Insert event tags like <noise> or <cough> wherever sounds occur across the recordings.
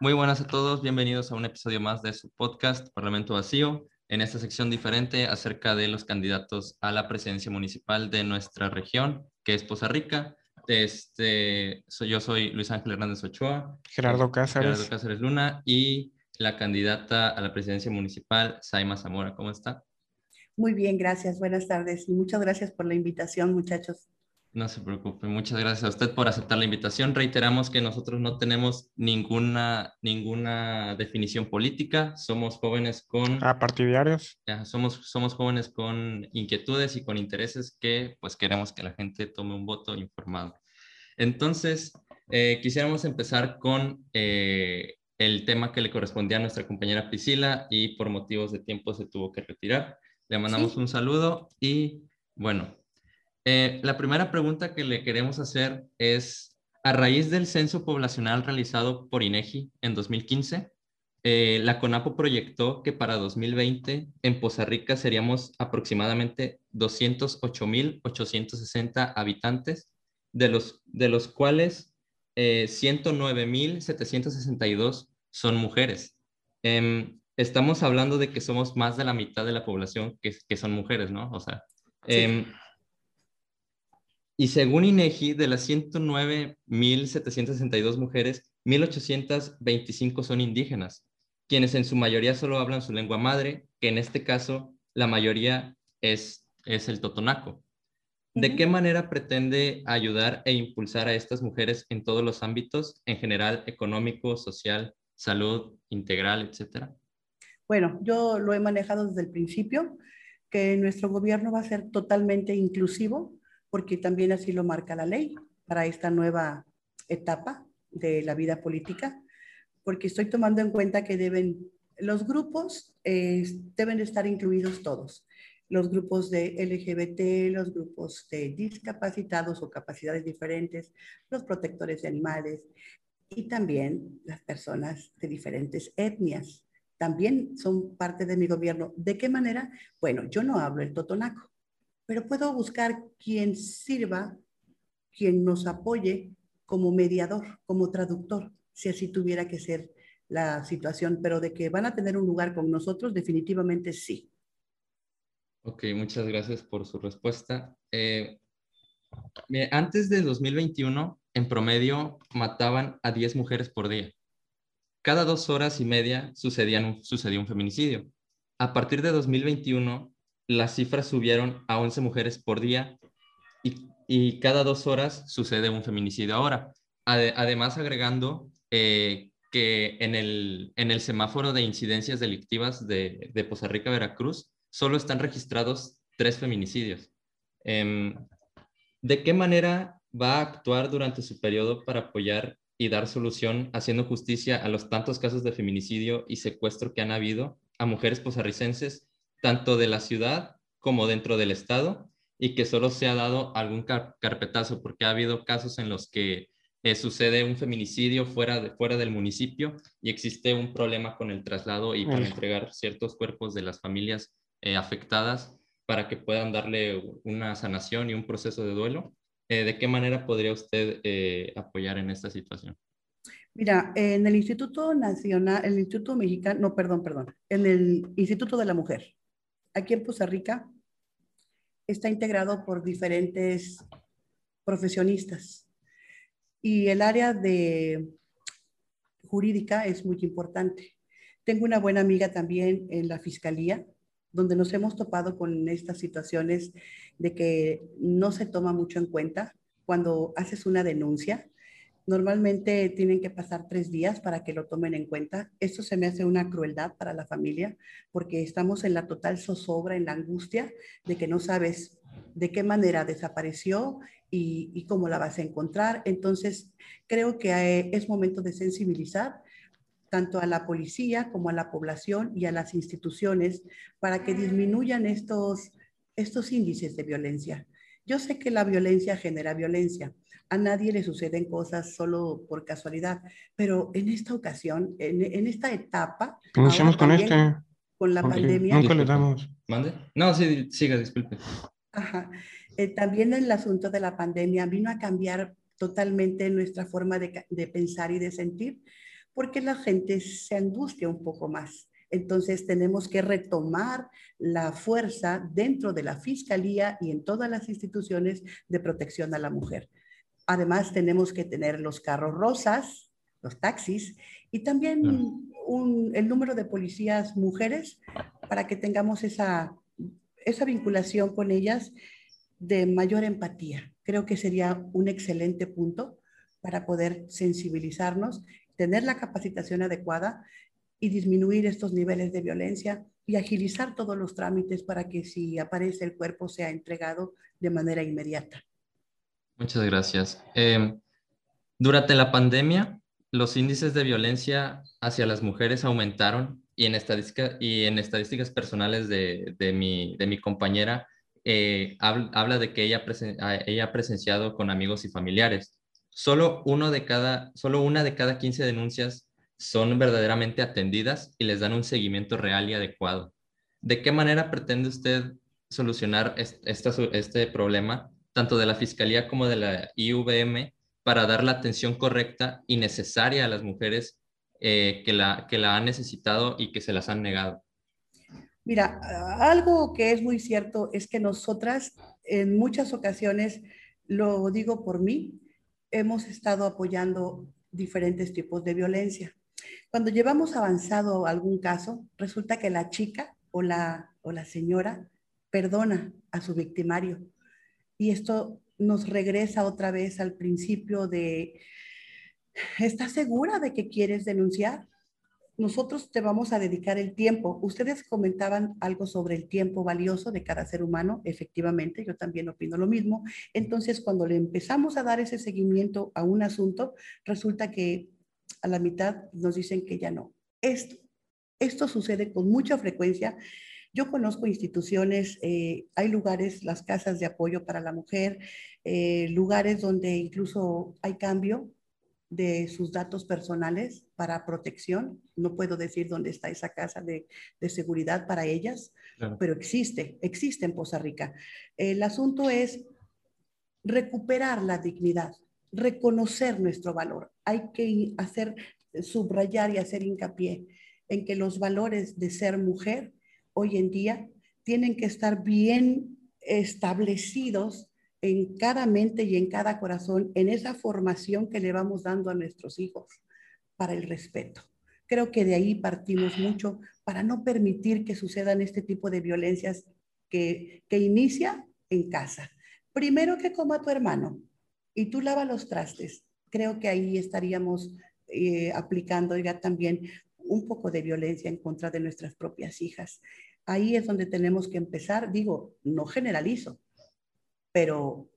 Muy buenas a todos, bienvenidos a un episodio más de su podcast Parlamento Vacío, en esta sección diferente acerca de los candidatos a la presidencia municipal de nuestra región, que es Poza Rica. Este, soy, yo soy Luis Ángel Hernández Ochoa. Gerardo Cáceres. Gerardo Cáceres Luna y la candidata a la presidencia municipal, Saima Zamora. ¿Cómo está? Muy bien, gracias. Buenas tardes y muchas gracias por la invitación, muchachos. No se preocupe, muchas gracias a usted por aceptar la invitación. Reiteramos que nosotros no tenemos ninguna, ninguna definición política, somos jóvenes con... Ah, partidarios. Ya, somos, somos jóvenes con inquietudes y con intereses que pues queremos que la gente tome un voto informado. Entonces, eh, quisiéramos empezar con eh, el tema que le correspondía a nuestra compañera Priscila y por motivos de tiempo se tuvo que retirar. Le mandamos un saludo y bueno, eh, la primera pregunta que le queremos hacer es, a raíz del censo poblacional realizado por INEGI en 2015, eh, la CONAPO proyectó que para 2020 en Poza Rica seríamos aproximadamente 208.860 habitantes, de los, de los cuales eh, 109.762 son mujeres. Em, estamos hablando de que somos más de la mitad de la población que, que son mujeres, ¿no? O sea, em, y según INEGI, de las 109.762 mujeres, 1.825 son indígenas, quienes en su mayoría solo hablan su lengua madre, que en este caso la mayoría es, es el totonaco. ¿De qué manera pretende ayudar e impulsar a estas mujeres en todos los ámbitos, en general económico, social, salud, integral, etcétera? Bueno, yo lo he manejado desde el principio, que nuestro gobierno va a ser totalmente inclusivo, porque también así lo marca la ley para esta nueva etapa de la vida política, porque estoy tomando en cuenta que deben, los grupos eh, deben estar incluidos todos, los grupos de LGBT, los grupos de discapacitados o capacidades diferentes, los protectores de animales y también las personas de diferentes etnias. También son parte de mi gobierno. ¿De qué manera? Bueno, yo no hablo el totonaco, pero puedo buscar quien sirva, quien nos apoye como mediador, como traductor, si así tuviera que ser la situación, pero de que van a tener un lugar con nosotros, definitivamente sí. Ok, muchas gracias por su respuesta. Eh, antes de 2021, en promedio, mataban a 10 mujeres por día. Cada dos horas y media sucedían, sucedía un feminicidio. A partir de 2021, las cifras subieron a 11 mujeres por día y, cada dos horas sucede un feminicidio ahora. además, agregando eh, que en el, en el semáforo de incidencias delictivas de, de Poza Rica, Veracruz, solo están registrados tres feminicidios. Em, ¿De qué manera va a actuar durante su periodo para apoyar y dar solución haciendo justicia a los tantos casos de feminicidio y secuestro que han habido a mujeres posarricenses tanto de la ciudad como dentro del estado y que solo se ha dado algún carpetazo porque ha habido casos en los que eh, sucede un feminicidio fuera, de, fuera del municipio y existe un problema con el traslado y para entregar ciertos cuerpos de las familias eh, afectadas para que puedan darle una sanación y un proceso de duelo. Eh, ¿De qué manera podría usted apoyar en esta situación? Mira, en el Instituto Nacional, el Instituto Mexicano, no, perdón, perdón, en el Instituto de la Mujer, aquí en Costa Rica está integrado por diferentes profesionistas y el área de jurídica es muy importante. Tengo una buena amiga también en la fiscalía, donde nos hemos topado con estas situaciones de que no se toma mucho en cuenta cuando haces una denuncia Normalmente tienen que pasar tres días para que lo tomen en cuenta. Esto se me hace una crueldad para la familia porque estamos en la total zozobra, en la angustia de que no sabes de qué manera desapareció y, cómo la vas a encontrar. Entonces, creo que eh, es momento de sensibilizar tanto a la policía como a la población y a las instituciones para que disminuyan estos, estos índices de violencia. Yo sé que la violencia genera violencia, a nadie le suceden cosas solo por casualidad, pero en esta ocasión, en, esta etapa... Iniciamos con este. Con la pandemia... Nunca le damos. ¿Mande? No, sí, siga, disculpe. Ajá. Eh, también el asunto de la pandemia vino a cambiar totalmente nuestra forma de, de pensar y de sentir, porque la gente se angustia un poco más. Entonces tenemos que retomar la fuerza dentro de la Fiscalía y en todas las instituciones de protección a la mujer. Además tenemos que tener los carros rosas, los taxis y también el número de policías mujeres para que tengamos esa, esa vinculación con ellas de mayor empatía. Creo que sería un excelente punto para poder sensibilizarnos, tener la capacitación adecuada y disminuir estos niveles de violencia y agilizar todos los trámites para que si aparece el cuerpo sea entregado de manera inmediata. Muchas gracias. Em, durante la pandemia, los índices de violencia hacia las mujeres aumentaron y en, estadística, y en estadísticas personales de, de, mi, de mi compañera, eh, habla, de que ella, ella ha presenciado con amigos y familiares. Solo, uno de cada, solo una de cada 15 denuncias son verdaderamente atendidas y les dan un seguimiento real y adecuado. ¿De qué manera pretende usted solucionar este, problema, tanto de la Fiscalía como de la IVM, para dar la atención correcta y necesaria a las mujeres eh, que, la, que la han necesitado y que se las han negado? Mira, algo que es muy cierto es que nosotras en muchas ocasiones, lo digo por mí, hemos estado apoyando diferentes tipos de violencia. Cuando llevamos avanzado algún caso, resulta que la chica o la, o la señora perdona a su victimario. Y esto nos regresa otra vez al principio de, ¿estás segura de que quieres denunciar? Nosotros te vamos a dedicar el tiempo. Ustedes comentaban algo sobre el tiempo valioso de cada ser humano. Efectivamente, yo también opino lo mismo. Entonces, cuando le empezamos a dar ese seguimiento a un asunto, resulta que a la mitad nos dicen que ya no. Esto, esto sucede con mucha frecuencia yo conozco instituciones, eh, hay lugares, las casas de apoyo para la mujer, eh, lugares donde incluso hay cambio de sus datos personales para protección. No puedo decir dónde está esa casa de, seguridad para ellas, pero existe, existe en Poza Rica. El asunto es recuperar la dignidad, reconocer nuestro valor. Hay que hacer, subrayar y hacer hincapié en que los valores de ser mujer hoy en día tienen que estar bien establecidos en cada mente y en cada corazón, en esa formación que le vamos dando a nuestros hijos para el respeto. Creo que de ahí partimos mucho para no permitir que sucedan este tipo de violencias que, que inicia en casa. Primero que coma tu hermano y tú lava los trastes. Creo que ahí estaríamos eh, aplicando ya también un poco de violencia en contra de nuestras propias hijas. Ahí es donde tenemos que empezar. Digo, no generalizo, pero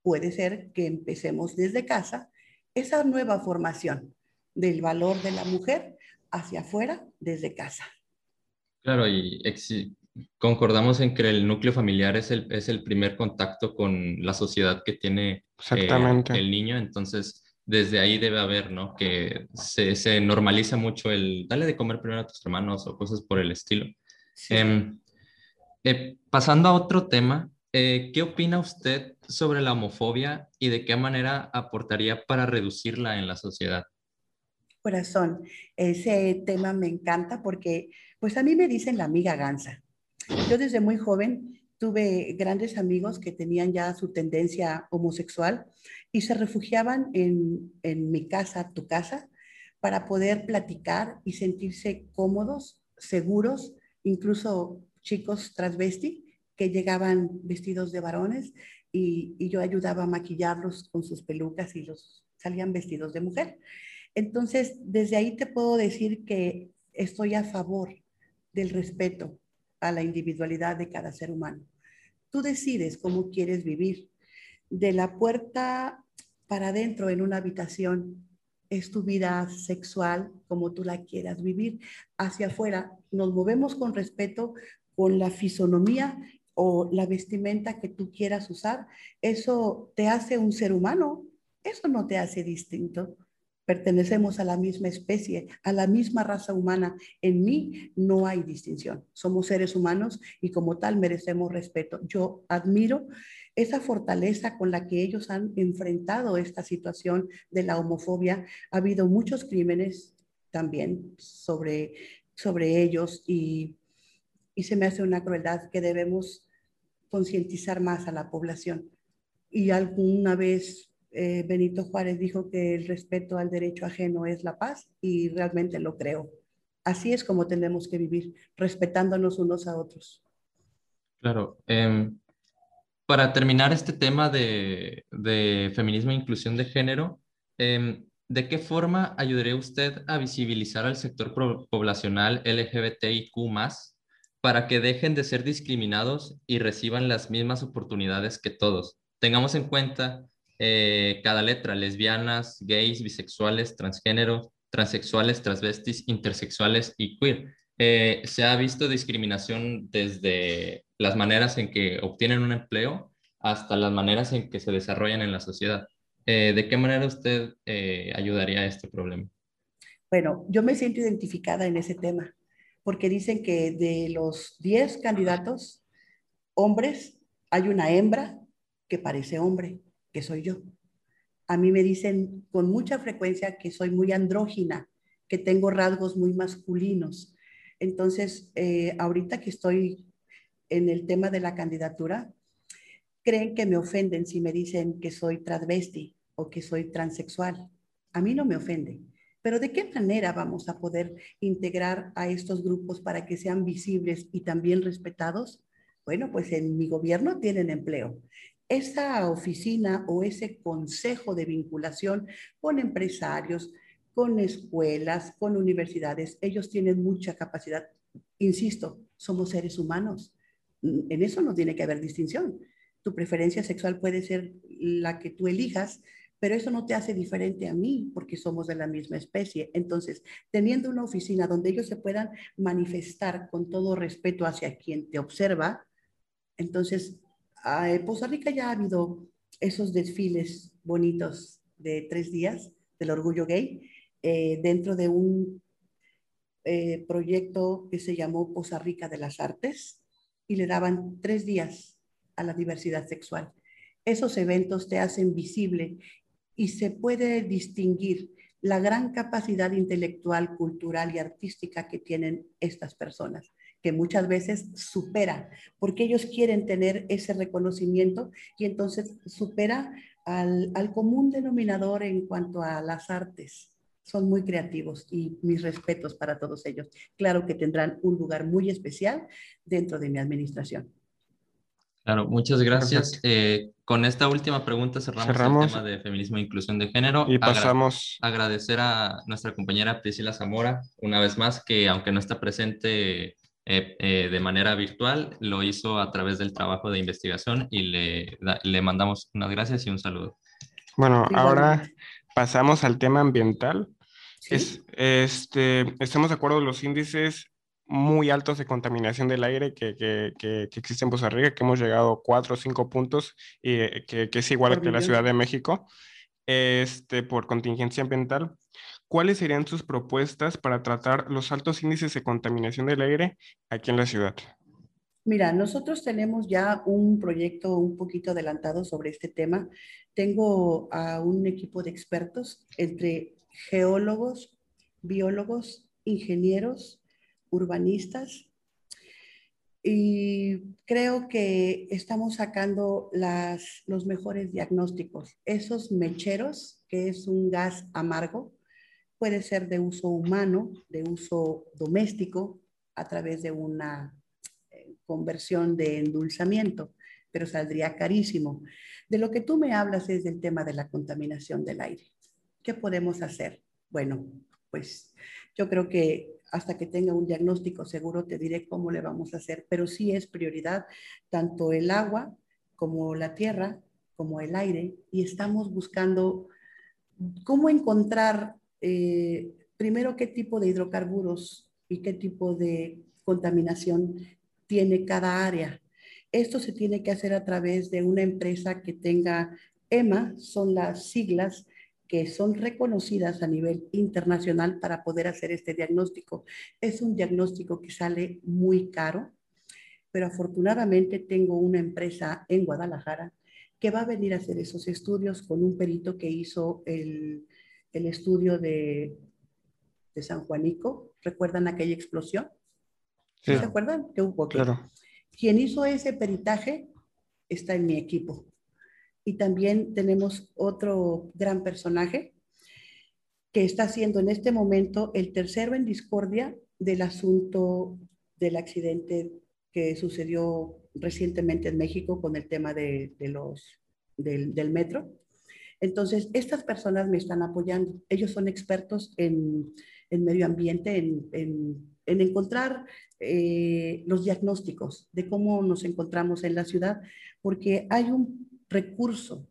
puede ser que empecemos desde casa esa nueva formación del valor de la mujer hacia afuera desde casa. Claro, y concordamos en que el núcleo familiar es el, es el primer contacto con la sociedad que tiene eh, el niño, entonces desde ahí debe haber, ¿no? Que se, se normaliza mucho el dale de comer primero a tus hermanos o cosas por el estilo. Em, eh, pasando a otro tema, eh, ¿qué opina usted sobre la homofobia y de qué manera aportaría para reducirla en la sociedad? Corazón, ese tema me encanta porque, pues a mí me dicen la amiga gansa. Yo desde muy joven tuve grandes amigos que tenían ya su tendencia homosexual y se refugiaban en, en mi casa, tu casa, para poder platicar y sentirse cómodos, seguros incluso chicos transvesti que llegaban vestidos de varones y, yo ayudaba a maquillarlos con sus pelucas y los salían vestidos de mujer. Entonces, desde ahí te puedo decir que estoy a favor del respeto a la individualidad de cada ser humano. Tú decides cómo quieres vivir. De la puerta para adentro en una habitación es tu vida sexual como tú la quieras vivir. Hacia afuera nos movemos con respeto, con la fisonomía o la vestimenta que tú quieras usar. Eso te hace un ser humano, eso no te hace distinto. Pertenecemos a la misma especie, a la misma raza humana. En mí no hay distinción. Somos seres humanos y como tal merecemos respeto. Yo admiro esa fortaleza con la que ellos han enfrentado esta situación de la homofobia. Ha habido muchos crímenes también sobre, sobre ellos y, y se me hace una crueldad que debemos concientizar más a la población. Y alguna vez eh, Benito Juárez dijo que el respeto al derecho ajeno es la paz y realmente lo creo. Así es como tenemos que vivir, respetándonos unos a otros. Claro. Em, para terminar este tema de, de, feminismo e inclusión de género, em, ¿de qué forma ayudaría usted a visibilizar al sector poblacional LGBTIQ para que dejen de ser discriminados y reciban las mismas oportunidades que todos? Tengamos en cuenta eh, cada letra, lesbianas, gays, bisexuales, transgénero, transexuales, transvestis, intersexuales y queer. Eh, se ha visto discriminación desde las maneras en que obtienen un empleo hasta las maneras en que se desarrollan en la sociedad. Eh, ¿De qué manera usted ayudaría a este problema? Bueno, yo me siento identificada en ese tema, porque dicen que de los 10 candidatos hombres, hay una hembra que parece hombre que soy yo. A mí me dicen con mucha frecuencia que soy muy andrógina, que tengo rasgos muy masculinos. Entonces, eh, ahorita que estoy en el tema de la candidatura, creen que me ofenden si me dicen que soy transvesti o que soy transexual. A mí no me ofende. Pero ¿de qué manera vamos a poder integrar a estos grupos para que sean visibles y también respetados? Bueno, pues en mi gobierno tienen empleo esa oficina o ese consejo de vinculación con empresarios, con escuelas, con universidades, ellos tienen mucha capacidad. Insisto, somos seres humanos. En eso no tiene que haber distinción. Tu preferencia sexual puede ser la que tú elijas, pero eso no te hace diferente a mí porque somos de la misma especie. Entonces, teniendo una oficina donde ellos se puedan manifestar con todo respeto hacia quien te observa, entonces en Poza Rica ya ha habido esos desfiles bonitos de tres días del orgullo gay eh, dentro de un eh, proyecto que se llamó Poza Rica de las Artes y le daban tres días a la diversidad sexual. Esos eventos te hacen visible y se puede distinguir la gran capacidad intelectual, cultural y artística que tienen estas personas que muchas veces supera, porque ellos quieren tener ese reconocimiento y entonces supera al, común denominador en cuanto a las artes. Son muy creativos y mis respetos para todos ellos. Claro que tendrán un lugar muy especial dentro de mi administración. Claro, muchas gracias. Eh, con esta última pregunta cerramos, el tema de feminismo e inclusión de género. Y pasamos. agradecer a nuestra compañera Priscila Zamora, una vez más, que aunque no está presente eh, eh, de manera virtual, lo hizo a través del trabajo de investigación y le, le mandamos unas gracias y un saludo. Bueno, ahora pasamos al tema ambiental. Es, este, estamos de acuerdo con los índices muy altos de contaminación del aire que, que, que, que existen en Costa Rica, que hemos llegado a 4 o 5 puntos, y eh, que, es igual que la Ciudad de México, este, por contingencia ambiental. ¿Cuáles serían sus propuestas para tratar los altos índices de contaminación del aire aquí en la ciudad? Mira, nosotros tenemos ya un proyecto un poquito adelantado sobre este tema. Tengo a un equipo de expertos entre geólogos, biólogos, ingenieros, urbanistas, y creo que estamos sacando los mejores diagnósticos. Esos mecheros, que es un gas amargo, puede ser de uso humano, de uso doméstico, a través de una eh, conversión de endulzamiento, pero saldría carísimo. De lo que tú me hablas es del tema de la contaminación del aire. ¿Qué podemos hacer? Bueno, pues yo creo que hasta que tenga un diagnóstico seguro te diré cómo le vamos a hacer, pero sí es prioridad tanto el agua como la tierra, como el aire, y estamos buscando cómo encontrar eh, primero, qué tipo de hidrocarburos y qué tipo de contaminación tiene cada área. Esto se tiene que hacer a través de una empresa que tenga EMA, son las siglas que son reconocidas a nivel internacional para poder hacer este diagnóstico. Es un diagnóstico que sale muy caro, pero afortunadamente tengo una empresa en Guadalajara que va a venir a hacer esos estudios con un perito que hizo el, el estudio de de San Juanico. ¿Recuerdan aquella explosión? Sí. ¿Se acuerdan? Que hubo Claro. Quien hizo ese peritaje está en mi equipo. Y también tenemos otro gran personaje que está siendo en este momento el tercero en discordia del asunto del accidente que sucedió recientemente en México con el tema de, de los, del, del metro. Entonces, estas personas me están apoyando. Ellos son expertos en, en medio ambiente, en, en, en encontrar eh, los diagnósticos de cómo nos encontramos en la ciudad, porque hay un recurso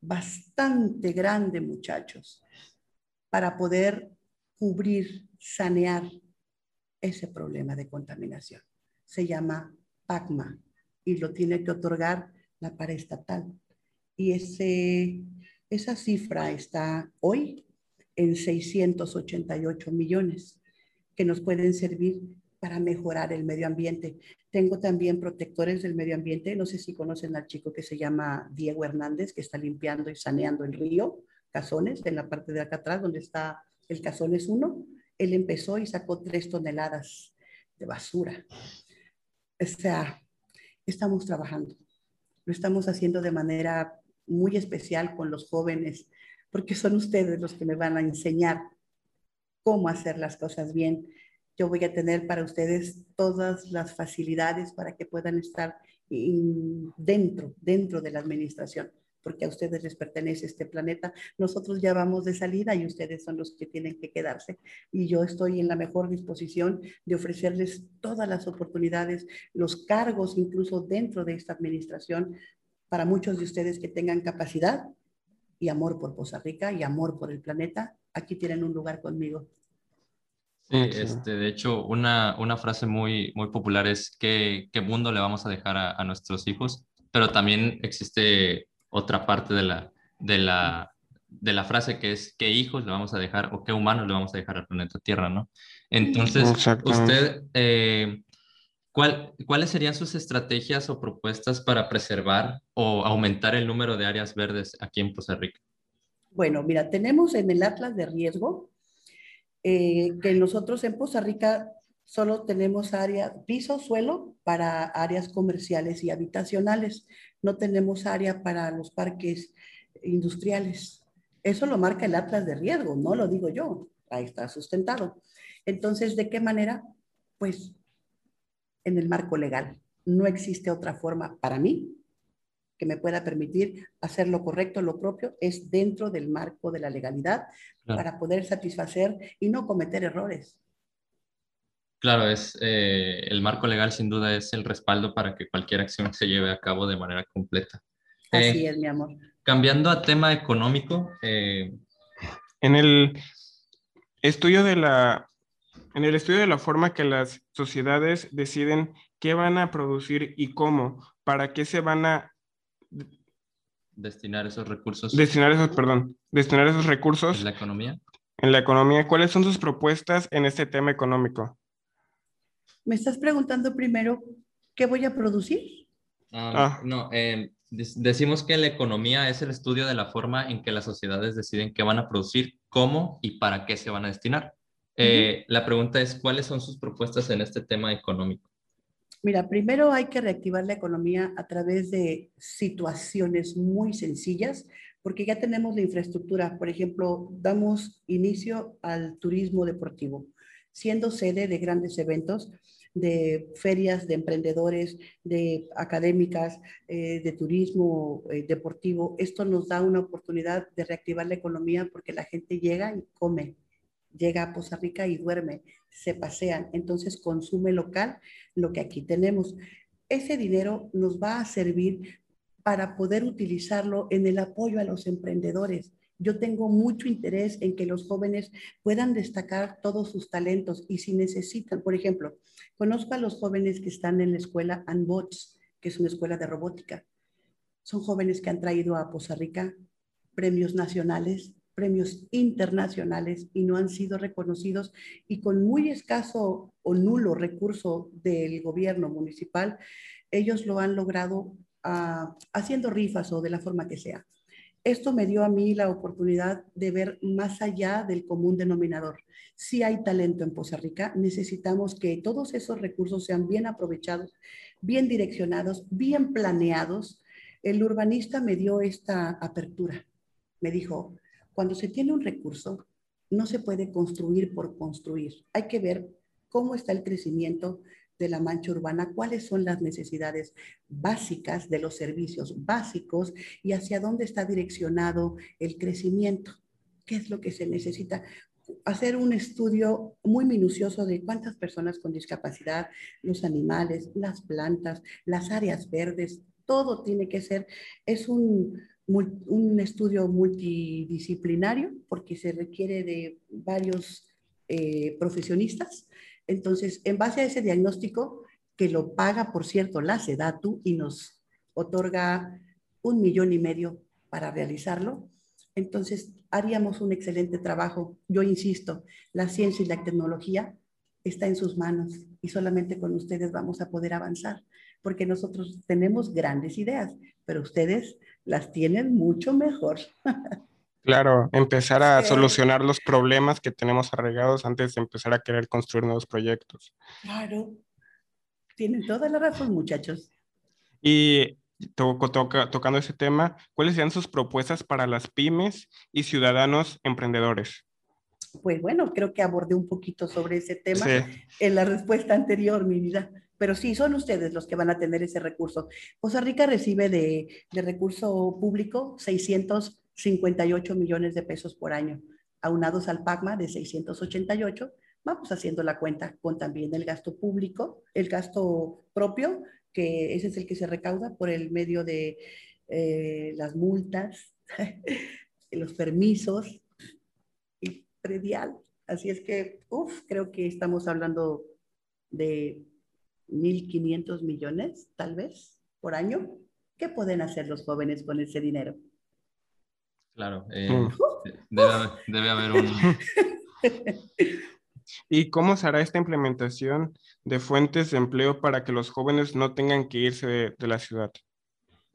bastante grande, muchachos, para poder cubrir, sanear ese problema de contaminación. Se llama PACMA y lo tiene que otorgar la paraestatal. Y ese, esa cifra está hoy en 688 millones que nos pueden servir para mejorar el medio ambiente. Tengo también protectores del medio ambiente. No sé si conocen al chico que se llama Diego Hernández, que está limpiando y saneando el río Cazones, en la parte de acá atrás, donde está el Cazones 1. Él empezó y sacó tres toneladas de basura. O sea, estamos trabajando. Lo estamos haciendo de manera muy especial con los jóvenes, porque son ustedes los que me van a enseñar cómo hacer las cosas bien. Yo voy a tener para ustedes todas las facilidades para que puedan estar dentro, dentro de la administración, porque a ustedes les pertenece este planeta. Nosotros ya vamos de salida y ustedes son los que tienen que quedarse. Y yo estoy en la mejor disposición de ofrecerles todas las oportunidades, los cargos incluso dentro de esta administración, para muchos de ustedes que tengan capacidad y amor por Costa Rica y amor por el planeta, aquí tienen un lugar conmigo. Sí, este, de hecho, una, una frase muy, muy popular es ¿qué, qué mundo le vamos a dejar a, a, nuestros hijos, pero también existe otra parte de la, de, la, de la frase que es qué hijos le vamos a dejar o qué humanos le vamos a dejar al planeta Tierra, ¿no? Entonces, usted, eh, ¿cuál, ¿cuáles serían sus estrategias o propuestas para preservar o aumentar el número de áreas verdes aquí en Costa Rica? Bueno, mira, tenemos en el Atlas de Riesgo eh, que nosotros en Costa Rica solo tenemos área, piso, suelo para áreas comerciales y habitacionales. No tenemos área para los parques industriales. Eso lo marca el Atlas de Riesgo, no lo digo yo. Ahí está sustentado. Entonces, ¿de qué manera? Pues en el marco legal. No existe otra forma para mí que me pueda permitir hacer lo correcto, lo propio, es dentro del marco de la legalidad claro. para poder satisfacer y no cometer errores. Claro, es, eh, el marco legal sin duda es el respaldo para que cualquier acción se lleve a cabo de manera completa. Así eh, es, mi amor. Cambiando a tema económico. Eh... En el estudio de la en el estudio de la forma que las sociedades deciden qué van a producir y cómo, para qué se van a destinar esos recursos. Destinar esos, perdón, destinar esos recursos. ¿En la economía? En la economía. ¿Cuáles son sus propuestas en este tema económico? Me estás preguntando primero, ¿qué voy a producir? Um, ah. No, eh, decimos que la economía es el estudio de la forma en que las sociedades deciden qué van a producir, cómo y para qué se van a destinar. Eh, uh -huh. La pregunta es, ¿cuáles son sus propuestas en este tema económico? Mira, primero hay que reactivar la economía a través de situaciones muy sencillas, porque ya tenemos la infraestructura. Por ejemplo, damos inicio al turismo deportivo, siendo sede de grandes eventos, de ferias de emprendedores, de académicas, eh, de turismo eh, deportivo. Esto nos da una oportunidad de reactivar la economía porque la gente llega y come, llega a Costa Rica y duerme, se pasean, entonces consume local lo que aquí tenemos. Ese dinero nos va a servir para poder utilizarlo en el apoyo a los emprendedores. Yo tengo mucho interés en que los jóvenes puedan destacar todos sus talentos y si necesitan, por ejemplo, conozco a los jóvenes que están en la escuela Unbots, que es una escuela de robótica. Son jóvenes que han traído a Costa Rica premios nacionales, premios internacionales y no han sido reconocidos y con muy escaso o nulo recurso del gobierno municipal, ellos lo han logrado uh, haciendo rifas o de la forma que sea. esto me dio a mí la oportunidad de ver más allá del común denominador. Si hay talento en Poza Rica, necesitamos que todos esos recursos sean bien aprovechados, bien direccionados, bien planeados. El urbanista me dio esta apertura. Me dijo, cuando se tiene un recurso, no se puede construir por construir. Hay que ver cómo está el crecimiento de la mancha urbana, cuáles son las necesidades básicas de los servicios básicos y hacia dónde está direccionado el crecimiento, qué es lo que se necesita. Hacer un estudio muy minucioso de cuántas personas con discapacidad, los animales, las plantas, las áreas verdes, todo tiene que ser, es un, un estudio multidisciplinario porque se requiere de varios eh, profesionistas entonces, en base a ese diagnóstico, que lo paga, por cierto, la SEDATU y nos otorga un millón y medio para realizarlo, entonces haríamos un excelente trabajo. Yo insisto, la ciencia y la tecnología está en sus manos y solamente con ustedes vamos a poder avanzar, porque nosotros tenemos grandes ideas, pero ustedes las tienen mucho mejor. Claro, empezar a solucionar los problemas que tenemos arraigados antes de empezar a querer construir nuevos proyectos. Claro, tienen toda la razón, muchachos. Y tocando ese tema, ¿cuáles serían sus propuestas para las pymes y ciudadanos emprendedores? Pues bueno, creo que abordé un poquito sobre ese tema en la respuesta anterior, mi vida. Pero sí, son ustedes los que van a tener ese recurso. Costa Rica recibe de, de recurso público 600 58 millones de pesos por año, aunados al PACMA de 688. Vamos haciendo la cuenta con también el gasto público, el gasto propio, que ese es el que se recauda por el medio de eh, las multas, <laughs> los permisos y predial. Así es que, uff, creo que estamos hablando de 1.500 millones, tal vez, por año. ¿Qué pueden hacer los jóvenes con ese dinero? Claro, eh, mm. debe, haber, un... <laughs> ¿Y cómo se hará esta implementación de fuentes de empleo para que los jóvenes no tengan que irse de, la ciudad?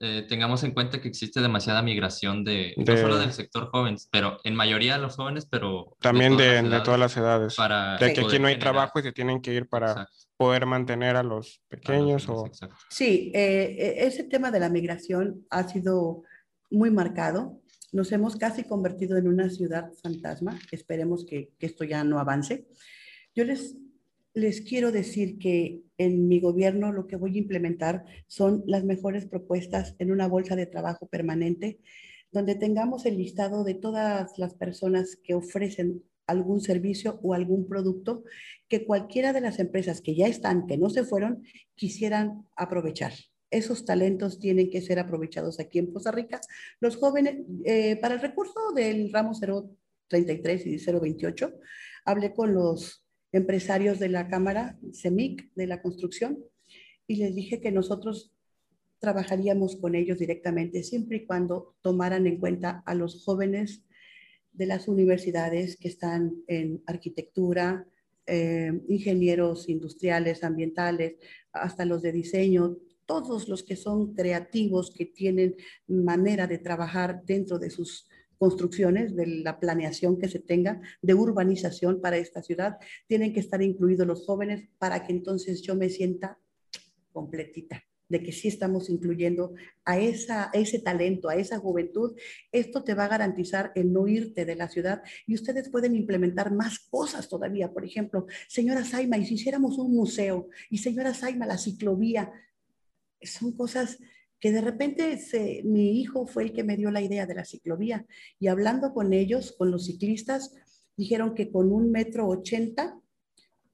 Eh, tengamos en cuenta que existe demasiada migración de, no solo del sector joven, pero en mayoría de los jóvenes, pero... También de, todas las edades. Para de que aquí no hay trabajo y se tienen que ir para poder mantener a los pequeños. o... Sí, eh, ese tema de la migración ha sido muy marcado nos hemos casi convertido en una ciudad fantasma. Esperemos que, esto ya no avance. Yo les, les quiero decir que en mi gobierno lo que voy a implementar son las mejores propuestas en una bolsa de trabajo permanente, donde tengamos el listado de todas las personas que ofrecen algún servicio o algún producto que cualquiera de las empresas que ya están, que no se fueron, quisieran aprovechar esos talentos tienen que ser aprovechados aquí en Costa Rica. Los jóvenes, eh, para el recurso del ramo 033 y 028, hablé con los empresarios de la Cámara CEMIC de la construcción y les dije que nosotros trabajaríamos con ellos directamente siempre y cuando tomaran en cuenta a los jóvenes de las universidades que están en arquitectura, eh, ingenieros industriales, ambientales, hasta los de diseño, todos los que son creativos, que tienen manera de trabajar dentro de sus construcciones, de la planeación que se tenga, de urbanización para esta ciudad, tienen que estar incluidos los jóvenes para que entonces yo me sienta completita de que sí estamos incluyendo a, esa, ese talento, a esa juventud, esto te va a garantizar el no irte de la ciudad y ustedes pueden implementar más cosas todavía. Por ejemplo, señora Saima, y si hiciéramos un museo, y señora Saima, la ciclovía, son cosas que de repente mi hijo fue el que me dio la idea de la ciclovía y hablando con ellos, con los ciclistas, dijeron que con un metro ochenta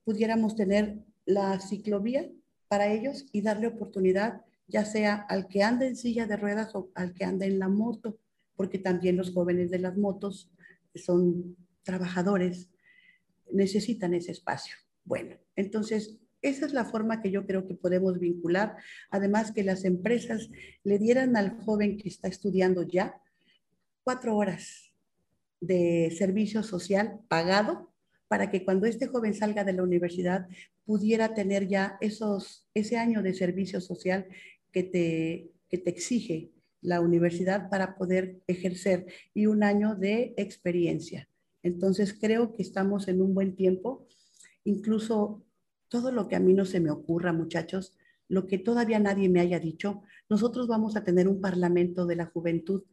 pudiéramos tener la ciclovía para ellos y darle oportunidad ya sea al que anda en silla de ruedas o al que anda en la moto, porque también los jóvenes de las motos son trabajadores, necesitan ese espacio. Bueno, entonces esa es la forma que yo creo que podemos vincular. Además, que las empresas le dieran al joven que está estudiando ya cuatro horas de servicio social pagado para que cuando este joven salga de la universidad pudiera tener ya esos, ese año de servicio social que te, que te exige la universidad para poder ejercer y un año de experiencia. Entonces creo que estamos en un buen tiempo. Incluso todo lo que a mí no se me ocurra, muchachos, lo que todavía nadie me haya dicho, nosotros vamos a tener un parlamento de la juventud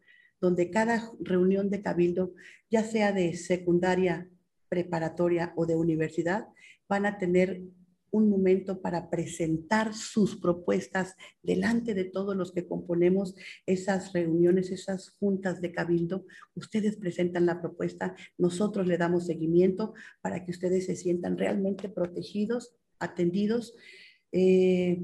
donde cada reunión de cabildo, ya sea de secundaria, preparatoria o de universidad, van a tener un momento para presentar sus propuestas delante de todos los que componemos esas reuniones, esas juntas de cabildo. Ustedes presentan la propuesta, nosotros le damos seguimiento para que ustedes se sientan realmente protegidos, atendidos eh,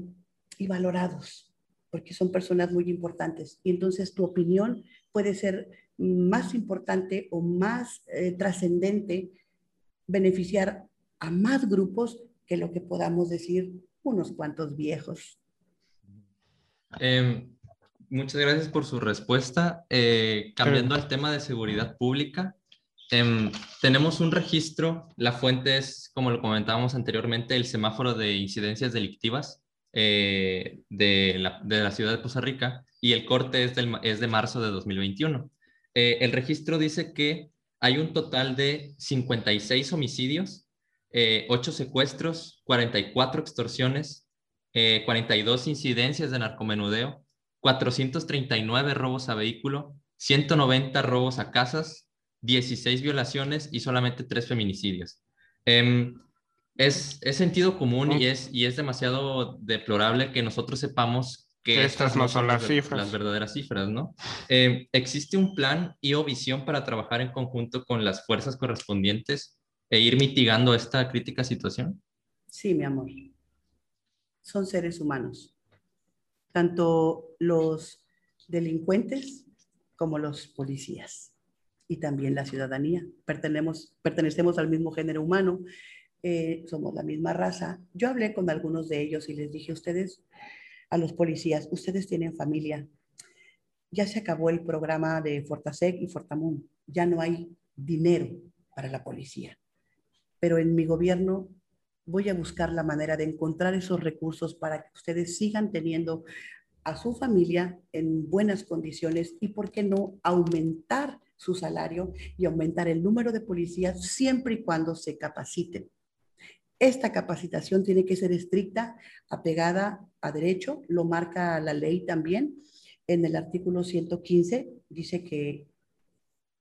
y valorados, porque son personas muy importantes. Y entonces tu opinión puede ser más importante o más eh, trascendente, beneficiar a más grupos que lo que podamos decir unos cuantos viejos. Em, muchas gracias por su respuesta. Eh, cambiando al tema de seguridad pública, em, tenemos un registro, la fuente es, como lo comentábamos anteriormente, el semáforo de incidencias delictivas eh, de, la, ciudad de Costa Rica y el corte es, de marzo de 2021. Eh, el registro dice que hay un total de 56 homicidios eh, 8 secuestros, 44 extorsiones, 42 eh, incidencias de narcomenudeo, 439 robos a vehículo, 190 robos a casas, 16 violaciones y solamente 3 feminicidios. Eh, es, es, sentido común y es, y es demasiado deplorable que nosotros sepamos que, estas, no son las, cifras. Las verdaderas cifras, ¿no? Eh, ¿Existe un plan y o visión para trabajar en conjunto con las fuerzas correspondientes e ir mitigando esta crítica situación? Sí, mi amor. Son seres humanos. Tanto los delincuentes como los policías y también la ciudadanía. Pertenecemos, pertenecemos al mismo género humano, eh, somos la misma raza. Yo hablé con algunos de ellos y les dije, ustedes, a los policías, ustedes tienen familia. Ya se acabó el programa de Fortasec y Fortamun. Ya no hay dinero para la policía pero en mi gobierno voy a buscar la manera de encontrar esos recursos para que ustedes sigan teniendo a su familia en buenas condiciones y, ¿por qué no, aumentar su salario y aumentar el número de policías siempre y cuando se capaciten. Esta capacitación tiene que ser estricta, apegada a derecho, lo marca la ley también. En el artículo 115 dice que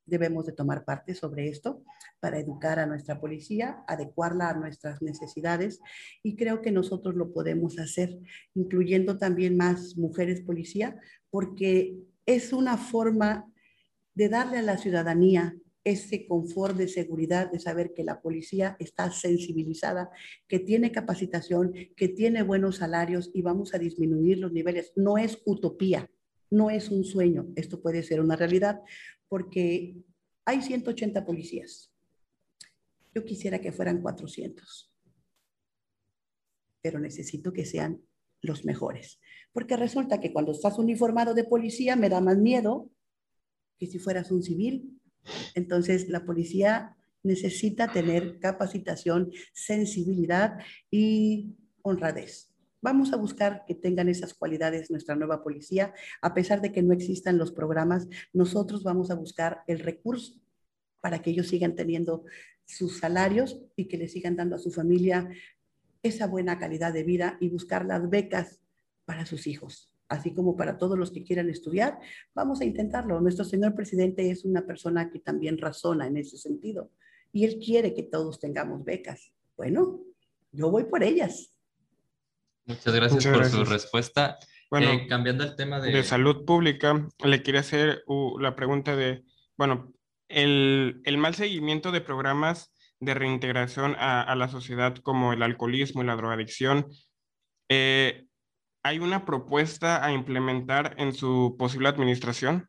debemos de tomar parte sobre esto para educar a nuestra policía, adecuarla a nuestras necesidades y creo que nosotros lo podemos hacer, incluyendo también más mujeres policía, porque es una forma de darle a la ciudadanía ese confort de seguridad, de saber que la policía está sensibilizada, que tiene capacitación, que tiene buenos salarios y vamos a disminuir los niveles. No es utopía, no es un sueño, esto puede ser una realidad, porque hay 180 policías. Yo quisiera que fueran 400, pero necesito que sean los mejores, porque resulta que cuando estás uniformado de policía me da más miedo que si fueras un civil. Entonces, la policía necesita tener capacitación, sensibilidad y honradez. Vamos a buscar que tengan esas cualidades nuestra nueva policía. A pesar de que no existan los programas, nosotros vamos a buscar el recurso para que ellos sigan teniendo sus salarios y que le sigan dando a su familia esa buena calidad de vida y buscar las becas para sus hijos, así como para todos los que quieran estudiar. Vamos a intentarlo. Nuestro señor presidente es una persona que también razona en ese sentido y él quiere que todos tengamos becas. Bueno, yo voy por ellas. Muchas gracias por su respuesta. Bueno, eh, cambiando el tema de... de... salud pública, le quiero hacer uh, la pregunta de, bueno, el, el, mal seguimiento de programas de reintegración a, a, la sociedad como el alcoholismo y la drogadicción, eh, ¿hay una propuesta a implementar en su posible administración?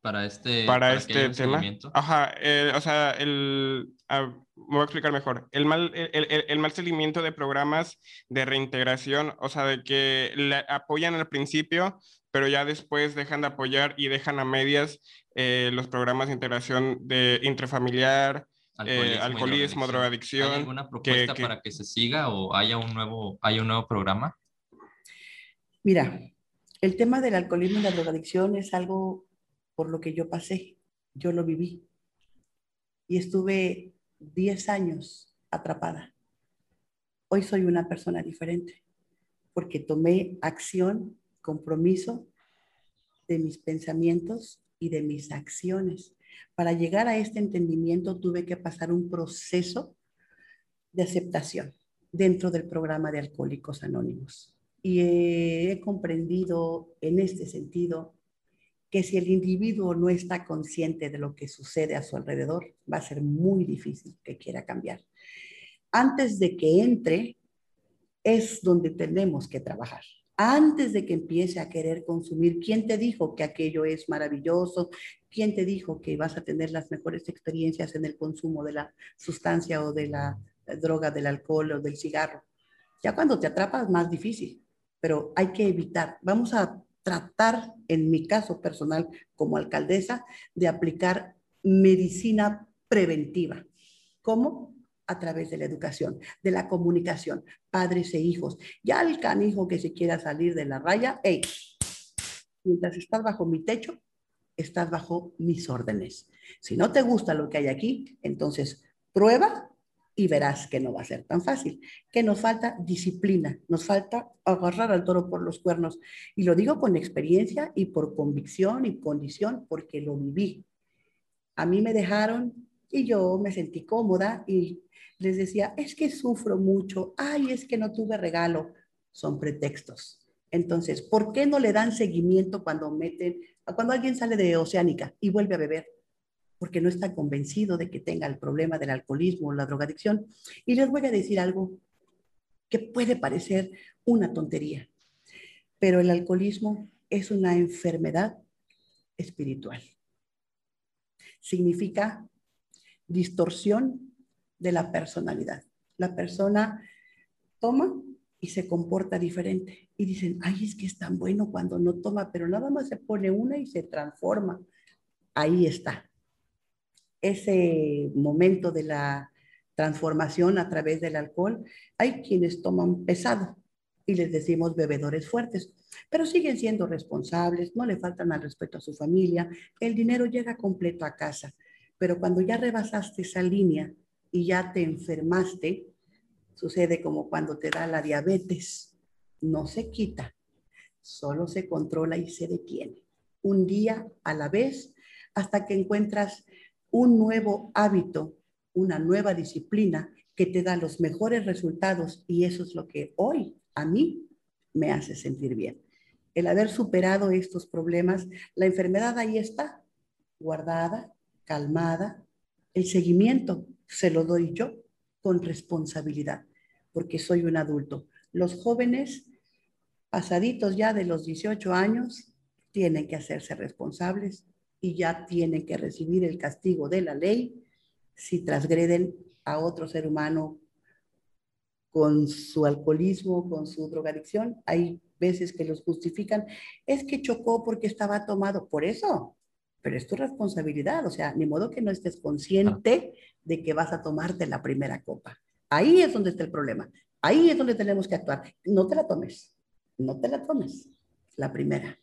Para este, para, este tema. Ajá, eh, o sea, el, ah, me voy a explicar mejor. El mal, el, el, el, mal seguimiento de programas de reintegración, o sea, de que apoyan al principio, pero ya después dejan de apoyar y dejan a medias eh, los programas de integración de intrafamiliar, alcoholismo, eh, alcoholismo drogadicción. ¿Hay alguna propuesta que, que... para que se siga o haya un nuevo, haya un nuevo programa? Mira, El tema del alcoholismo y la drogadicción es algo por lo que yo pasé, yo lo viví. Y estuve 10 años atrapada. Hoy soy una persona diferente porque tomé acción, compromiso de mis pensamientos y de mis acciones. Para llegar a este entendimiento tuve que pasar un proceso de aceptación dentro del programa de Alcohólicos Anónimos. Y he comprendido en este sentido que si el individuo no está consciente de lo que sucede a su alrededor, va a ser muy difícil que quiera cambiar. Antes de que entre, es donde tenemos que trabajar. Antes de que empiece a querer consumir, ¿quién te dijo que aquello es maravilloso? ¿Quién te dijo que vas a tener las mejores experiencias en el consumo de la sustancia o de la droga, del alcohol o del cigarro? Ya cuando te atrapas, más difícil, pero hay que evitar. Vamos a tratar, en mi caso personal como alcaldesa, de aplicar medicina preventiva. ¿Cómo? A través de la educación, de la comunicación, padres e hijos. Ya el canijo que se quiera salir de la raya, hey, mientras estás bajo mi techo, estás bajo mis órdenes. Si no te gusta lo que hay aquí, entonces prueba y verás que no va a ser tan fácil, que nos falta disciplina, nos falta agarrar al toro por los cuernos. Y lo digo con experiencia y por convicción y condición, porque lo viví. A mí me dejaron y yo me sentí cómoda y les decía, es que sufro mucho, ay, es que no tuve regalo. Son pretextos. Entonces, ¿por qué no le dan seguimiento cuando meten, cuando alguien sale de Oceánica y vuelve a beber? Porque no está convencido de que tenga el problema del alcoholismo o la drogadicción. Y les voy a decir algo que puede parecer una tontería, pero el alcoholismo es una enfermedad espiritual. Significa distorsión de la personalidad. La persona toma y se comporta diferente. Y dicen, ay, es que es tan bueno cuando no toma, pero nada más se pone una y se transforma. Ahí está ese momento de la transformación a través del alcohol, hay quienes toman pesado y les decimos bebedores fuertes, pero siguen siendo responsables, no le faltan al respeto a su familia, el dinero llega completo a casa, pero cuando ya rebasaste esa línea y ya te enfermaste, sucede como cuando te da la diabetes, no se quita, solo se controla y se detiene, un día a la vez, hasta que encuentras un nuevo hábito, una nueva disciplina que te da los mejores resultados y eso es lo que hoy a mí me hace sentir bien. El haber superado estos problemas, la enfermedad ahí está, guardada, calmada. El seguimiento se lo doy yo con responsabilidad, porque soy un adulto. Los jóvenes, pasaditos ya de los 18 años, tienen que hacerse responsables y ya tienen que recibir el castigo de la ley si transgreden a otro ser humano con su alcoholismo, con su drogadicción. Hay veces que los justifican. Es que chocó porque estaba tomado. Por eso, pero es tu responsabilidad. O sea, ni modo que no estés consciente de que vas a tomarte la primera copa. Ahí es donde está el problema. Ahí es donde tenemos que actuar. No te la tomes. No te la tomes. La primera.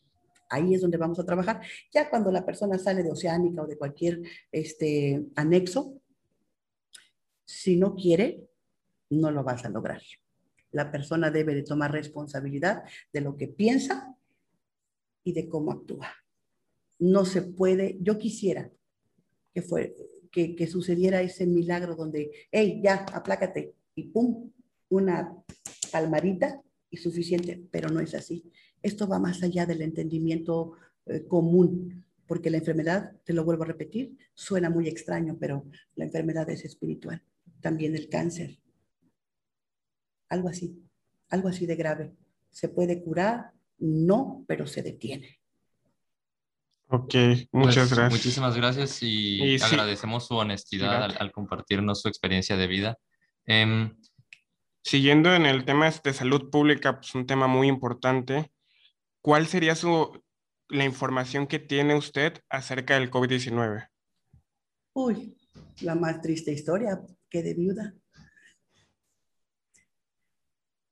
Ahí es donde vamos a trabajar. Ya cuando la persona sale de Oceánica o de cualquier este, anexo, si no quiere, no lo vas a lograr. La persona debe de tomar responsabilidad de lo que piensa y de cómo actúa. No se puede, yo quisiera que, fue, que, que sucediera ese milagro donde, hey, ya, aplácate, y pum, una palmarita y suficiente, pero no es así. Esto va más allá del entendimiento eh, común, porque la enfermedad, te lo vuelvo a repetir, suena muy extraño, pero la enfermedad es espiritual. También el cáncer. Algo así, algo así de grave. ¿Se puede curar? No, pero se detiene. Ok, muchas pues, gracias. Muchísimas gracias y, agradecemos su honestidad al, compartirnos su experiencia de vida. Em, Siguiendo en el tema de salud pública, pues un tema muy importante, ¿cuál sería su, la información que tiene usted acerca del COVID-19? Uy, la más triste historia, que de viuda.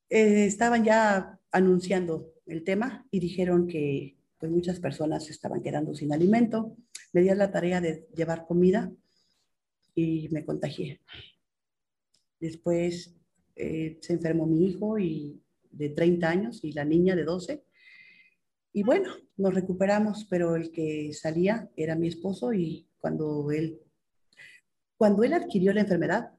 Eh, estaban ya anunciando el tema y dijeron que pues muchas personas estaban quedando sin alimento. Me di la tarea de llevar comida y me contagié. Después eh, se enfermó mi hijo y de 30 años y la niña de 12. Y bueno, nos recuperamos, pero el que salía era mi esposo y cuando él, cuando él adquirió la enfermedad,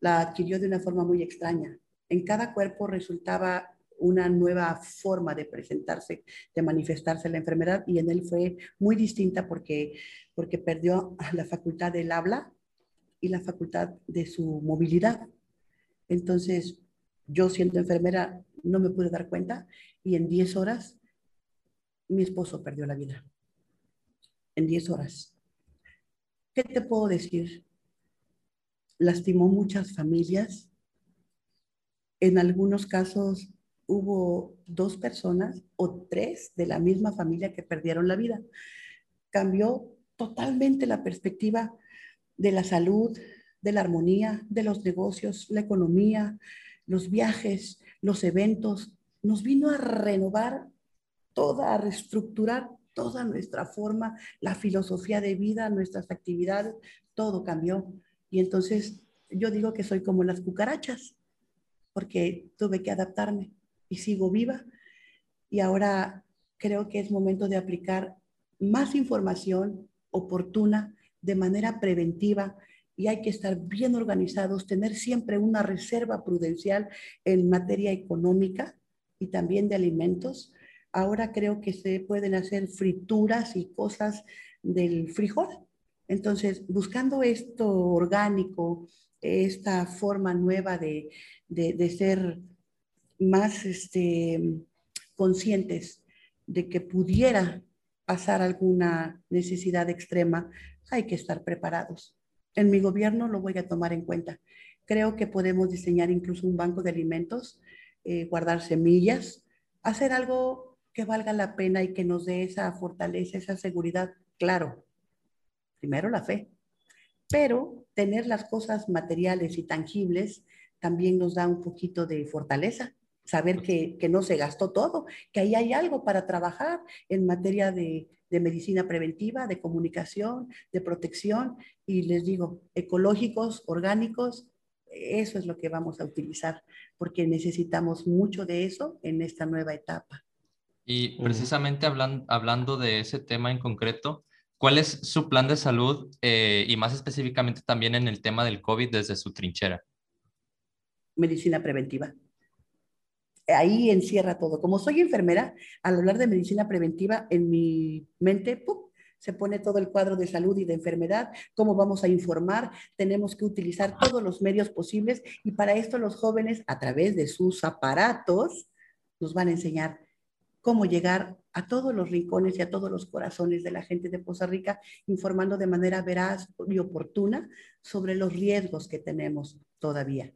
la adquirió de una forma muy extraña. En cada cuerpo resultaba una nueva forma de presentarse, de manifestarse la enfermedad y en él fue muy distinta porque, porque perdió la facultad del habla y la facultad de su movilidad. Entonces, yo siendo enfermera no me pude dar cuenta y en 10 horas mi esposo perdió la vida. En 10 horas. ¿Qué te puedo decir? Lastimó muchas familias. En algunos casos hubo dos personas o tres de la misma familia que perdieron la vida. Cambió totalmente la perspectiva de la salud, de la armonía, de los negocios, la economía, los viajes, los eventos. Nos vino a renovar toda, reestructurar toda nuestra forma, la filosofía de vida, nuestras actividades, todo cambió. Y entonces yo digo que soy como las cucarachas, porque tuve que adaptarme y sigo viva. Y ahora creo que es momento de aplicar más información oportuna de manera preventiva y hay que estar bien organizados, tener siempre una reserva prudencial en materia económica y también de alimentos. Ahora creo que se pueden hacer frituras y cosas del frijol. Entonces, buscando esto orgánico, esta forma nueva de, de, ser más este, conscientes de que pudiera pasar alguna necesidad extrema, hay que estar preparados. En mi gobierno lo voy a tomar en cuenta. Creo que podemos diseñar incluso un banco de alimentos, eh, guardar semillas, hacer algo que valga la pena y que nos dé esa fortaleza, esa seguridad. Claro, primero la fe, pero tener las cosas materiales y tangibles también nos da un poquito de fortaleza saber que, que, no se gastó todo, que ahí hay algo para trabajar en materia de, de, medicina preventiva, de comunicación, de protección, y les digo, ecológicos, orgánicos, eso es lo que vamos a utilizar, porque necesitamos mucho de eso en esta nueva etapa. Y precisamente hablando, hablando de ese tema en concreto, ¿cuál es su plan de salud eh, y más específicamente también en el tema del COVID desde su trinchera? Medicina preventiva ahí encierra todo. Como soy enfermera, al hablar de medicina preventiva, en mi mente se pone todo el cuadro de salud y de enfermedad, cómo vamos a informar, tenemos que utilizar todos los medios posibles y para esto los jóvenes, a través de sus aparatos, nos van a enseñar cómo llegar a todos los rincones y a todos los corazones de la gente de Poza Rica, informando de manera veraz y oportuna sobre los riesgos que tenemos todavía.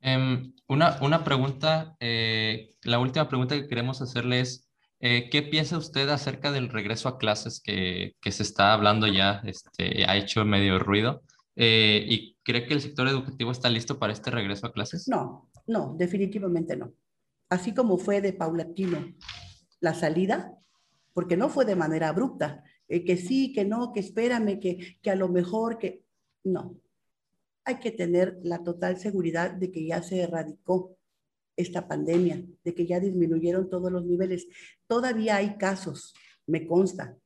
Em, una, una, pregunta, eh, la última pregunta que queremos hacerle es, eh, ¿qué piensa usted acerca del regreso a clases que, que se está hablando ya, este, ha hecho medio ruido? Eh, ¿Y cree que el sector educativo está listo para este regreso a clases? No, no, definitivamente no. Así como fue de paulatino la salida, porque no fue de manera abrupta, que sí, que no, que espérame, que, que a lo mejor, que no, hay que tener la total seguridad de que ya se erradicó esta pandemia, de que ya disminuyeron todos los niveles. Todavía hay casos, me consta,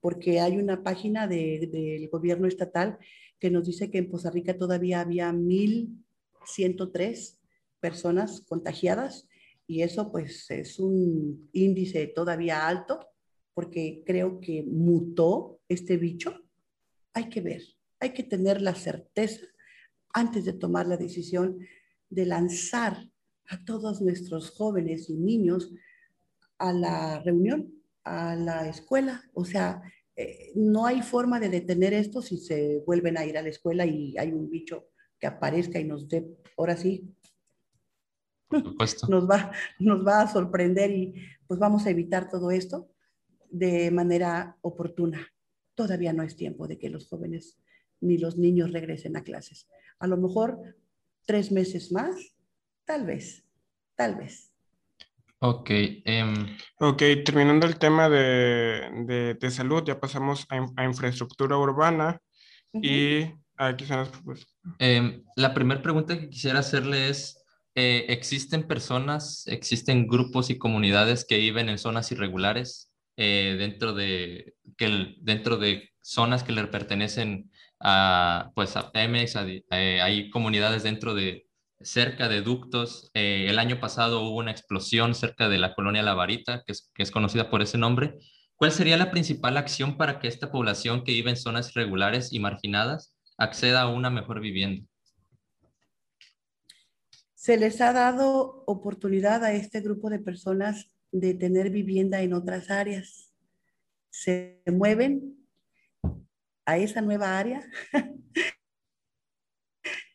porque hay una página del gobierno estatal que nos dice que en Poza Rica todavía había 1.103 personas contagiadas y eso pues es un índice todavía alto porque creo que mutó este bicho. Hay que ver, hay que tener la certeza antes de tomar la decisión de lanzar a todos nuestros jóvenes y niños a la reunión, a la escuela. O sea, eh, no hay forma de detener esto si se vuelven a ir a la escuela y hay un bicho que aparezca y nos dé, ahora sí, nos va, nos va a sorprender y pues vamos a evitar todo esto de manera oportuna. Todavía no es tiempo de que los jóvenes ni los niños regresen a clases. A lo mejor tres meses más, tal vez, tal vez. Ok. Em, ok, terminando el tema de, de, salud, ya pasamos a, infraestructura urbana y aquí son las propuestas. Em, la primera pregunta que quisiera hacerle es, eh, ¿existen personas, existen grupos y comunidades que viven en zonas irregulares eh, dentro, de, que dentro de zonas que le pertenecen a, pues, a Pemex? Eh, hay comunidades dentro de cerca de ductos. El año pasado hubo una explosión cerca de la colonia La Varita, que es, conocida por ese nombre. ¿Cuál sería la principal acción para que esta población que vive en zonas irregulares y marginadas acceda a una mejor vivienda? Se les ha dado oportunidad a este grupo de personas de tener vivienda en otras áreas. Se mueven a esa nueva área, <laughs>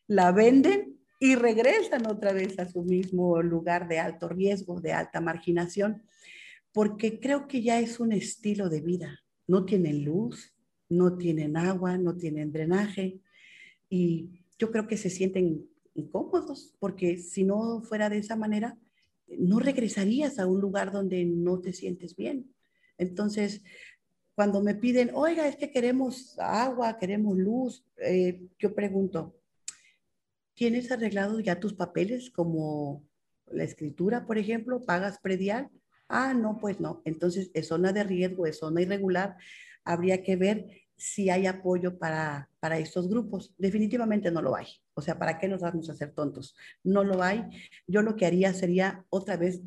la venden y regresan otra vez a su mismo lugar de alto riesgo, de alta marginación, porque creo que ya es un estilo de vida. No tienen luz, no tienen agua, no tienen drenaje y yo creo que se sienten incómodos porque si no fuera de esa manera, no regresarías a un lugar donde no te sientes bien. Entonces, cuando me piden, oiga, es que queremos agua, queremos luz, eh, yo pregunto, ¿Tienes arreglados ya tus papeles como la escritura, por ejemplo? ¿Pagas predial? Ah, no, pues no. Entonces, es zona de riesgo, es zona irregular. Habría que ver si hay apoyo para, para estos grupos. Definitivamente no lo hay. O sea, ¿para qué nos vamos a hacer tontos? No lo hay. Yo lo que haría sería otra vez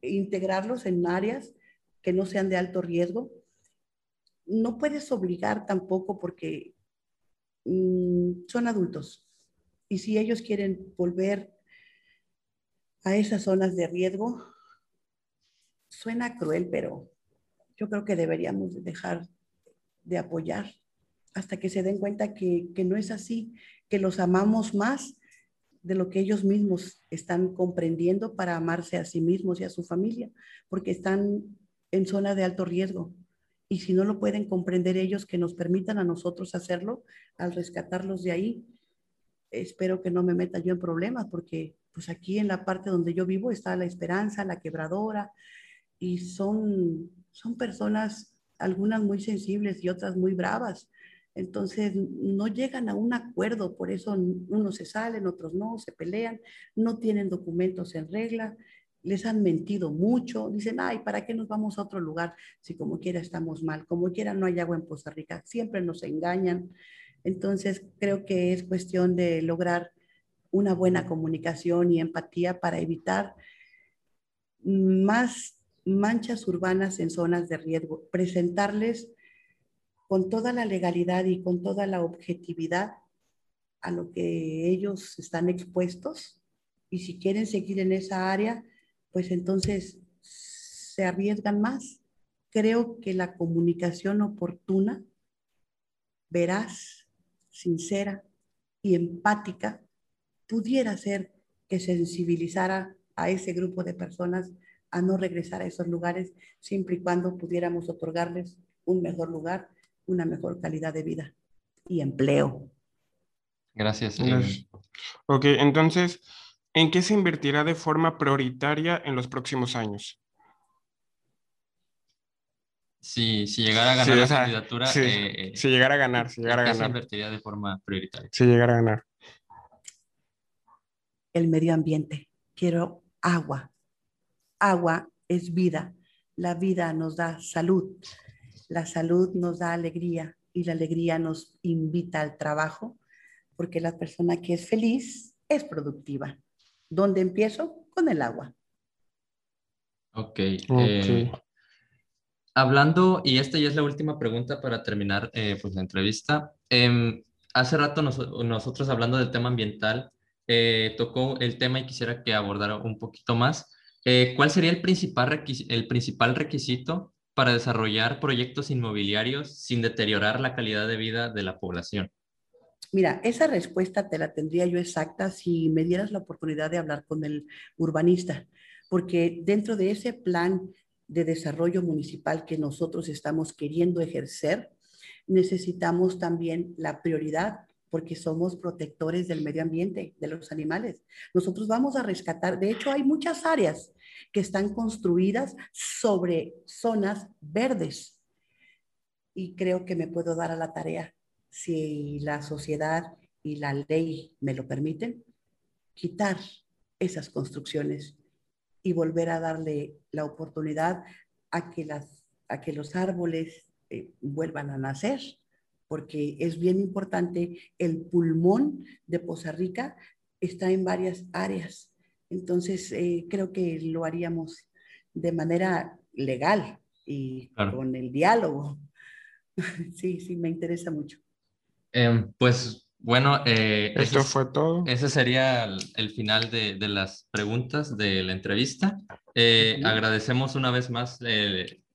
integrarlos en áreas que no sean de alto riesgo. No puedes obligar tampoco porque mm, son adultos. Y si ellos quieren volver a esas zonas de riesgo, suena cruel, pero yo creo que deberíamos dejar de apoyar hasta que se den cuenta que, que, no es así, que los amamos más de lo que ellos mismos están comprendiendo para amarse a sí mismos y a su familia, porque están en zona de alto riesgo. Y si no lo pueden comprender ellos, que nos permitan a nosotros hacerlo al rescatarlos de ahí espero que no me meta yo en problemas porque pues aquí en la parte donde yo vivo está la esperanza, la quebradora y son, son personas, algunas muy sensibles y otras muy bravas. Entonces no llegan a un acuerdo, por eso unos se salen, otros no, se pelean, no tienen documentos en regla, les han mentido mucho, dicen, ay, ¿para qué nos vamos a otro lugar si como quiera estamos mal? Como quiera no hay agua en Costa Rica, siempre nos engañan. Entonces, creo que es cuestión de lograr una buena comunicación y empatía para evitar más manchas urbanas en zonas de riesgo, presentarles con toda la legalidad y con toda la objetividad a lo que ellos están expuestos y si quieren seguir en esa área, pues entonces se arriesgan más. Creo que la comunicación oportuna, verás, sincera y empática pudiera ser que sensibilizara a ese grupo de personas a no regresar a esos lugares, siempre y cuando pudiéramos otorgarles un mejor lugar, una mejor calidad de vida y empleo. Gracias. Ok, entonces, ¿en qué se invertirá de forma prioritaria en los próximos años? Si, si llegara a ganar la candidatura. si eh, llegara a ganar, si llegara a ganar. Se invertiría de forma prioritaria. Si llegara a ganar. El medio ambiente. Quiero agua. Agua es vida. La vida nos da salud. La salud nos da alegría y la alegría nos invita al trabajo porque la persona que es feliz es productiva. ¿Dónde empiezo? Con el agua. Ok. okay. Eh, hablando, y esta ya es la última pregunta para terminar eh, pues, la entrevista. Em, hace rato nosotros hablando del tema ambiental, eh, tocó el tema y quisiera que abordara un poquito más. Eh, ¿Cuál sería el principal, el principal requisito para desarrollar proyectos inmobiliarios sin deteriorar la calidad de vida de la población? Mira, esa respuesta te la tendría yo exacta si me dieras la oportunidad de hablar con el urbanista, porque dentro de ese plan de desarrollo municipal que nosotros estamos queriendo ejercer, necesitamos también la prioridad porque somos protectores del medio ambiente, de los animales. Nosotros vamos a rescatar, de hecho hay muchas áreas que están construidas sobre zonas verdes. Y creo que me puedo dar a la tarea, si la sociedad y la ley me lo permiten, quitar esas construcciones y volver a darle la oportunidad a que, las, a que los árboles eh, vuelvan a nacer porque es bien importante, el pulmón de Poza Rica está en varias áreas. Entonces, eh, creo que lo haríamos de manera legal y con el diálogo. <laughs> sí, sí, me interesa mucho. Em, pues bueno, eh, esto fue todo. Ese sería el, final de, de, las preguntas de la entrevista. Eh, agradecemos una vez más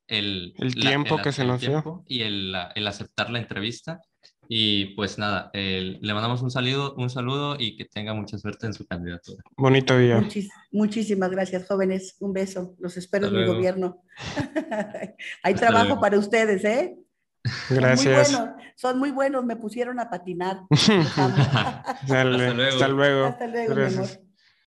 el, tiempo que se nos dio. Y el, aceptar la entrevista. Y pues nada, le mandamos un saludo, un saludo y que tenga mucha suerte en su candidatura. Bonito día. muchísimas gracias, jóvenes. Un beso. Los espero en mi gobierno. <laughs> Hay trabajo para ustedes, ¿eh? Gracias. Son muy, buenos, son muy buenos, me pusieron a patinar. <laughs> Hasta luego. Hasta luego. Hasta luego,